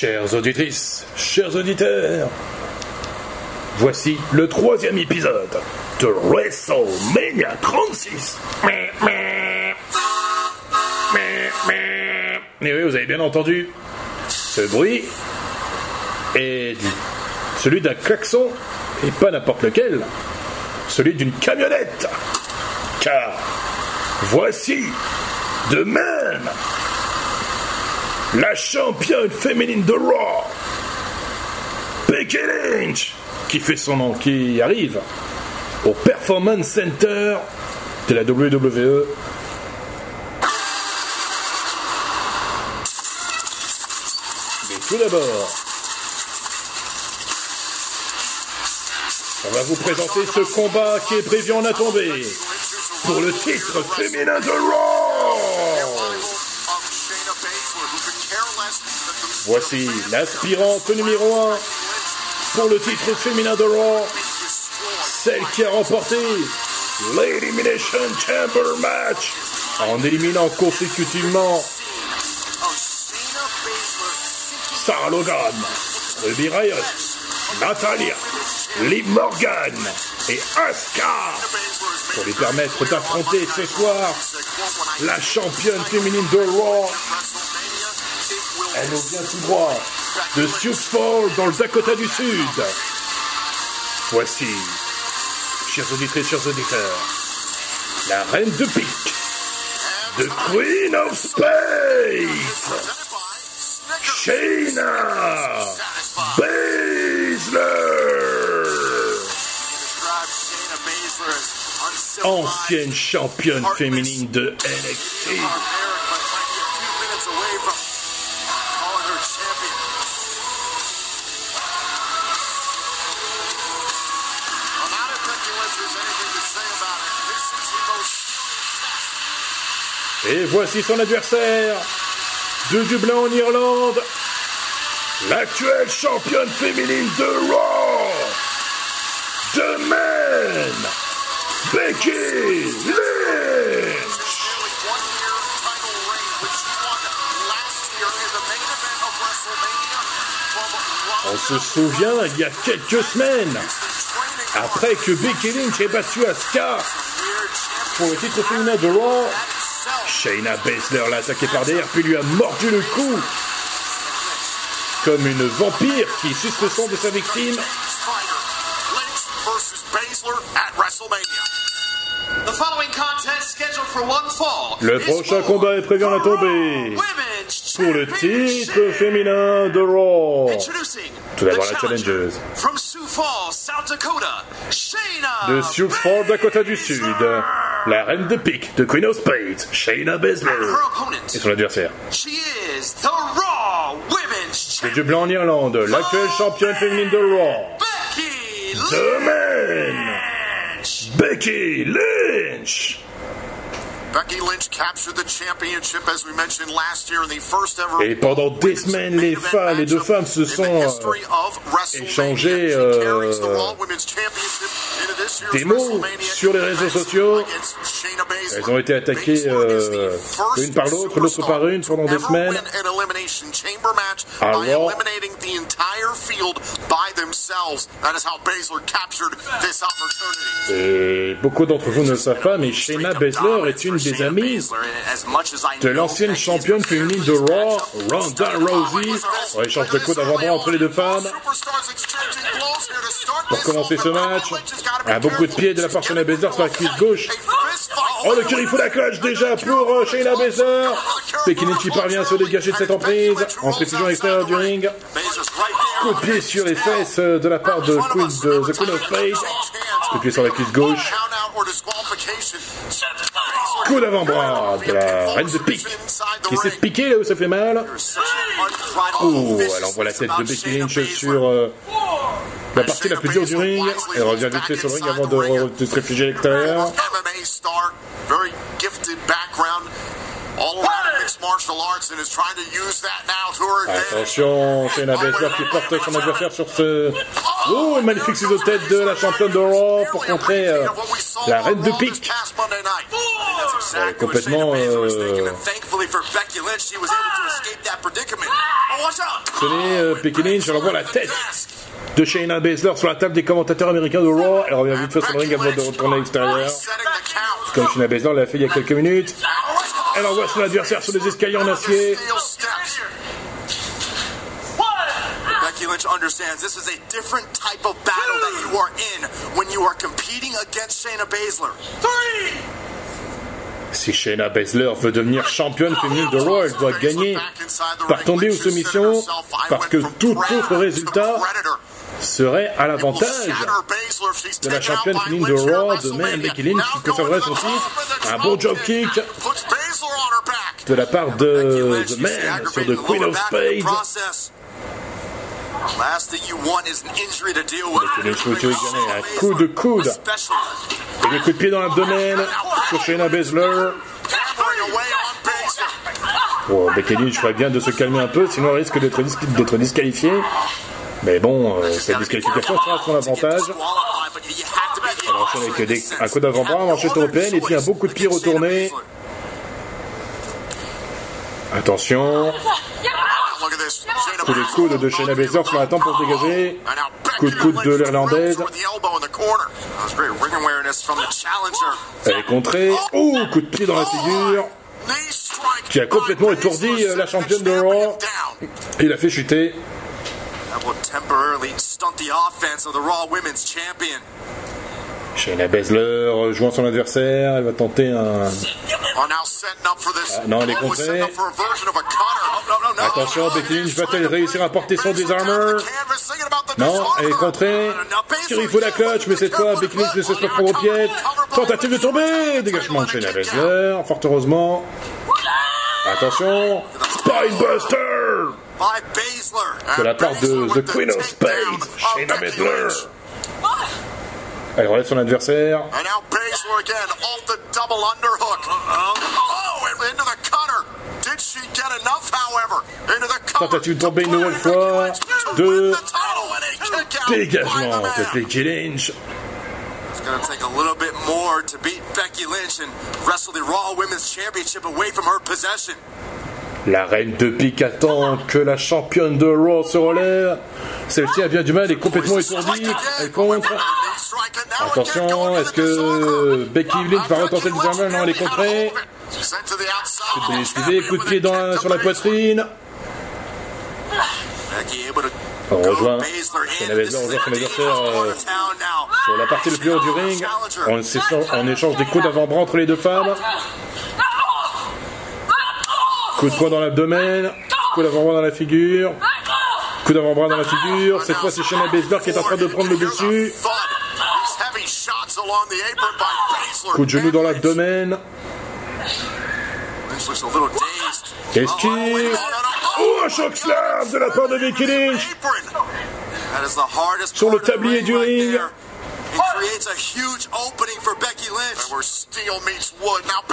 Chères auditrices, chers auditeurs, voici le troisième épisode de WrestleMania 36. Et oui, vous avez bien entendu ce bruit est celui d'un klaxon et pas n'importe lequel, celui d'une camionnette. Car voici de même la championne féminine de Raw, Becky Lynch, qui fait son nom, qui arrive au Performance Center de la WWE. Mais tout d'abord, on va vous présenter ce combat qui est prévu en a tombé pour le titre féminin de Raw. Voici l'aspirante numéro 1 pour le titre féminin de Raw, celle qui a remporté l'Elimination Chamber Match en éliminant consécutivement Sarah Logan, Ruby Riot, Natalia, Liv Morgan et Asuka pour lui permettre d'affronter ce soir la championne féminine de Raw. Elle nous vient tout droit de Sioux Falls dans le Dakota du Sud. Voici, chers auditrices, chers auditeurs, la reine de pique, The Queen of Space, Shayna Baszler, ancienne championne féminine de NXT. Et voici son adversaire. De Dublin en Irlande, l'actuelle championne féminine de Raw, de Men, Becky Lynch. On se souvient, il y a quelques semaines, après que Becky Lynch ait battu Asuka pour le titre féminin de Raw, Shayna Baszler l'a attaqué par derrière puis lui a mordu le cou. Comme une vampire qui suce le sang de sa victime. Le prochain combat est prévu en la tombée pour le titre féminin de Raw. Tout d'abord la challengeuse. de Sioux Falls, Dakota du Sud, la reine de pique de Queen of Spades, Shayna Baszler, et son adversaire. De Dublin en Irlande, l'actuelle championne féminine de Raw, The Man, Becky Lynch. Et pendant des semaines, les femmes, les deux femmes se sont euh, échangées euh, des mots sur les réseaux sociaux. Elles ont été attaquées euh, l'une par l'autre, l'autre par une pendant des semaines. Alors, et beaucoup d'entre vous ne le savent pas, mais Shayna Baszler est une des amies de l'ancienne championne féminine de Raw, Ronda Rousey. On échange de coups d'avant-bras entre les deux femmes. Pour commencer ce match, un beau coup de pied de la part de Shayna Baszler sur la cuisse gauche. Oh, le curry fout la cloche déjà pour euh, Shayna Baszler. Lynch parvient à se dégager de cette emprise en réfugiant à l'extérieur du ring. Coup de pied sur les fesses euh, de la part de, The Queen of Spades. Coup de pied sur la cuisse gauche. Coup d'avant-bras de la reine de pique qui s'est piqué là où ça fait mal. Oh, elle envoie la tête de Becky Lynch sur euh, la partie la plus dure du ring. Elle revient vite fait sur le ring avant de, de se réfugier à l'extérieur. Attention, c'est une adversaire qui porte son adversaire sur ce... Oh, une magnifique ciseau de tête de la championne Raw pour contrer euh, la reine de pique. Est complètement... Euh... Sonné, euh, Becky Lynch, elle envoie la tête de Shayna Baszler sur la table des commentateurs américains de Raw. Elle revient vite fait sur le ring avant de retourner à l'extérieur. Comme Shayna Baszler l'a fait il y a quelques minutes. Elle envoie son adversaire sur des escaliers en acier. Becky Lynch understands this is a different type of battle that you are in when you are competing against Shayna Baszler. Si Shayna Baszler veut devenir championne féminine de Raw, elle doit gagner par tomber ou soumission, parce que tout autre résultat serait à l'avantage de la championne féminine de Raw, de même Becky Lynch qui conserverait son titre. Un bon job kick de la part de The Man sur The Queen of Spades. Gagner un coup de coude et le coup de pied dans l'abdomen sur Shayna Baszler. Bon, Becky Lynch ferait bien de se calmer un peu, sinon elle risque d'être disqualifiée. Mais bon, euh, cette disqualification sera à son avantage. Elle enchaîne avec des- un coup d'avant-bras, manchette européenne, et puis un beau coup de pied retourné. Attention, coup de coude de Shayna Baszler sur la tempe pour se dégager. Coup de coude de l'Irlandaise. Elle est contrée. Ouh, coup de pied dans la figure. Knee strike Qui a complètement étourdi, euh, la championne de Raw. Il a fait chuter. Will temporarily stunt the offense of the Raw Women's Champion. Shayna Baszler jouant son adversaire, elle va tenter un... Ah, non, elle est contrée. Oh. Attention, Becky Lynch va-t-elle réussir à porter son désarmeur Non, elle est contrée. Il faut la clutch, mais cette fois, Becky Lynch ne cesse pas de prendre au pied. Tentative de tomber. Dégagement de Shayna Baszler, fort heureusement. Attention, Spinebuster de la part de The Queen of Spades, Shayna Baszler. Elle relève son adversaire. And now Baszler again off the double underhook. Oh, and into the cutter. Did she get enough, however? Into the cover. Tentative de tomber une nouvelle fois. To win Deux. the title and a kick out by Dégagement the de man. Becky Lynch. It's going to take a little bit more to beat Becky Lynch and wrestle the Raw Women's Championship away from her possession. La reine de pique attend que la championne de Raw se relève. Celle-ci a bien du mal, elle est complètement étourdie. Contre. Attention, est-ce que Becky Lynch va retenter le désarmement Non, elle est contrée. Coup de pied dans sur la poitrine. On rejoint Shayna Baszler rejoint son adversaire euh, sur la partie le plus haut du ring. S'échange- on échange des coups d'avant-bras entre les deux femmes. Coup de poing dans l'abdomen. Coup d'avant-bras dans la figure. Coup d'avant-bras dans la figure. Cette fois, c'est Shayna Baszler qui est en train de prendre le dessus. Coup de genou dans l'abdomen. Esquive. Oh, un choc slam de la part de Becky Lynch. Sur le tablier du ring.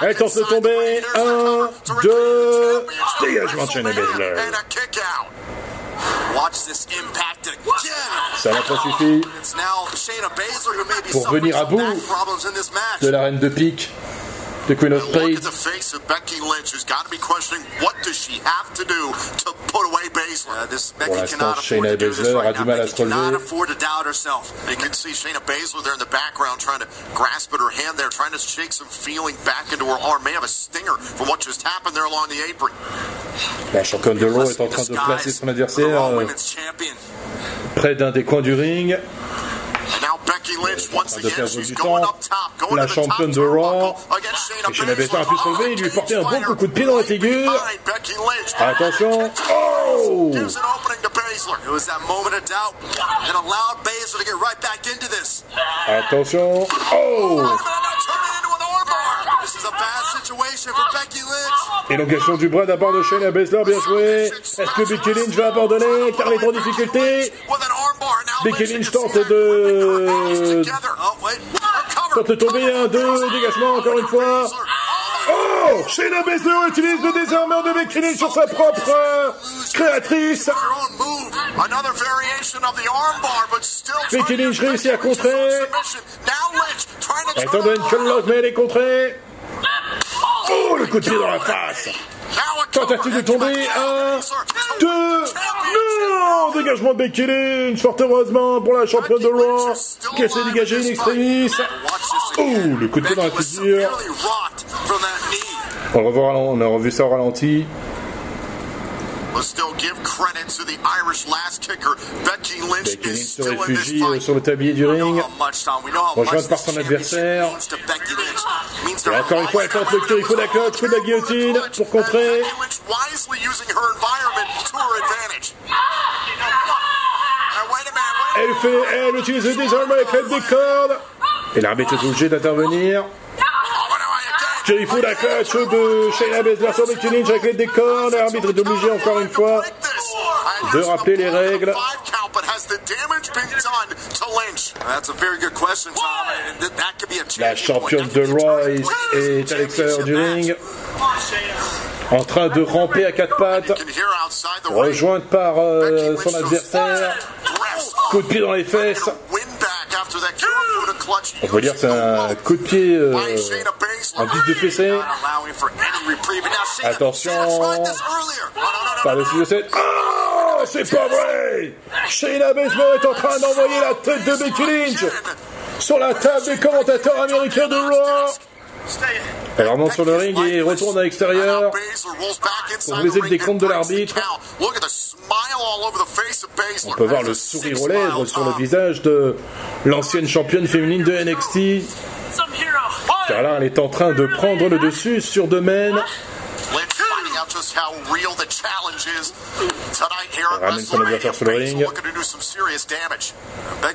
Elle tente de tomber. Un, deux. Dégagement de Shayna Baszler. Ça n'a pas suffi Pour venir à bout de la reine de pique de Queen of Look at Spades. the face of Becky Lynch, who's got to be questioning what does she have to do to put away Baszler. this Becky l'instant, cannot afford Shayna to do this Baszler right a du now. mal à se relever. afford to doubt herself. You can see Shayna Baszler there in the background trying to grasp at her hand there, trying to shake some feeling back into her arm. May have a stinger from what just happened there along the apron. La championne de Raw est en train de placer son adversaire euh, près d'un des coins du ring. And now Becky Lynch, once train de again, perdre du temps. up top, going La to the top championne de Raw. Et Shayna Baszler a pu se relever et lui porter un bon coup de pied dans la figure. behind Becky Lynch. Attention. Oh Gives an opening to Baszler. It was that moment of doubt and allowed Baszler to get right back into this. Attention. Oh minute, now turn it into an armbar. This is a bad situation for Becky Lynch. Élongation du bras de la part de Shayna Baszler, bien joué. Est-ce que Becky Lynch va abandonner car est en difficulté Becky Lynch, tente de-. Oh. Tente de tomber un, deux, dégagement encore une fois. Shayna Baszler utilise le désarmeur de Lynch sur sa propre euh, créatrice. Get réussit à contrer. around. colloque, mais elle est contrée. Oh, le coup de pied dans la face. Tentative de tomber. Un, 2. Non Dégagement de Becky Lynch, fort heureusement pour la championne de Raw, qui de dégager une extremis. Oh, le coup de pied dans la figure. On, revoit, on a revu ça au ralenti. Becky Lynch se réfugie sur le tablier du ring, rejointe par son adversaire. Et encore une fois, elle tente le cul, il faut la cote, coup de la guillotine pour contrer. Elle fait, elle utilise désormais avec l'aide des cordes. Et l'arbitre est obligé d'intervenir. Faut la coach de Shayna Baszler sur Becky Lynch avec des cordes. L'arbitre est obligé encore une fois de rappeler les règles. La championne de Raw est à l'extérieur du ring, en train de ramper à quatre pattes, rejointe par euh, son adversaire. Coup de pied dans les fesses. On peut dire que c'est un coup de pied euh, en guise de fessée. Attention. Par le de 7. Oh, c'est pas vrai. Shayna Baszler est en train d'envoyer la tête de Becky Lynch sur la table des commentateurs américains de Raw. Elle remonte sur le ring et retourne à l'extérieur. Pour briser le décompte de l'arbitre. On peut voir le sourire aux lèvres sur le visage de l'ancienne championne féminine de NXT. Elle est en train de prendre le dessus sur domaine. Elle ramène son adversaire sur le ring.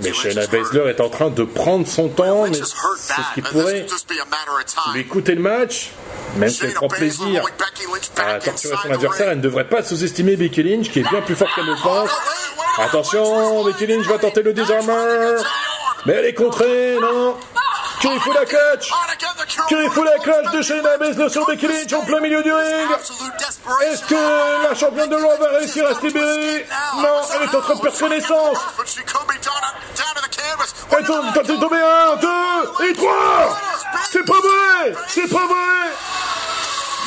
Mais Shayna Baszler est en train de prendre son temps, mais c'est ce qui pourrait lui coûter le match. Même si elle prend plaisir à torturer son adversaire, elle ne devrait pas sous-estimer Becky Lynch, qui est bien plus forte qu'elle ne le pense. Attention, Becky Lynch va tenter le disarmer. Mais elle est contrée, non Curry catch Curry la catch de Shayna Baszler sur Becky Lynch en plein milieu du ring Est-ce que la championne de Raw va réussir à se libérer Non, elle est en train de perdre connaissance. Elle tombe, t'es tombé un, deux et trois. C'est pas vrai C'est pas vrai.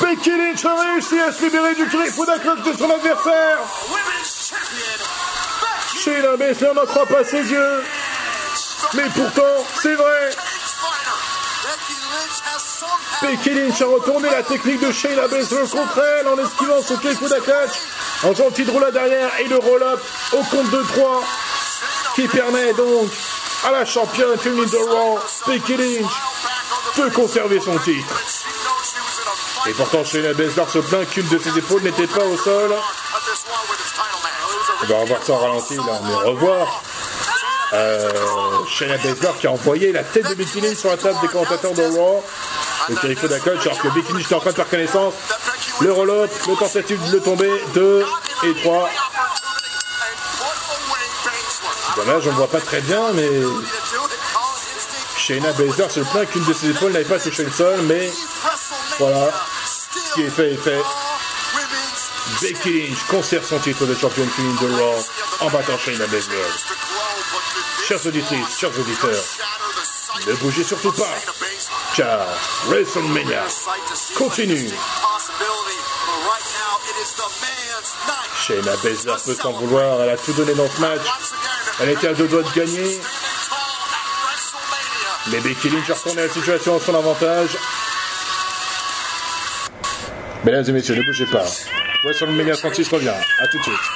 Becky Lynch a réussi à se libérer du Curry la catch de son adversaire. Shayna Baszler n'en croit pas ses yeux. Mais pourtant, c'est vrai Becky Lynch a retourné la technique de Shayna Baszler contre elle en esquivant son Keifuda catch, en faisant petit roll derrière et le roll-up au compte de 3 qui permet donc à la championne féminine de Raw, Becky Lynch, de conserver son titre. Et pourtant, Shayna Baszler se plaint qu'une de ses épaules n'était pas au sol. On va revoir ça en ralenti là, mais revoir euh, Shayna Baszler qui a envoyé la tête de Becky Lynch sur la table des commentateurs de Raw. Le Jericho d'accueil, alors que Becky Lynch était en train de faire connaissance. Le roll-up, tentative de le tomber, 2 et 3. Voilà, je ne vois pas très bien, mais Shayna Baszler se plaint qu'une de ses épaules n'avait pas touché le sol, mais voilà, ce qui est fait est fait. Becky conserve son titre de championne féminine de Raw en battant Shayna Baszler. Chers auditrices, chers auditeurs, ne bougez surtout pas, car WrestleMania continue. Shayna Baszler peut s'en vouloir, elle a tout donné dans ce match. Elle était à deux doigts de gagner. Mais Becky Lynch a retourné la situation en son avantage. Mesdames et messieurs, ne bougez pas. WrestleMania 36 revient. A tout de suite.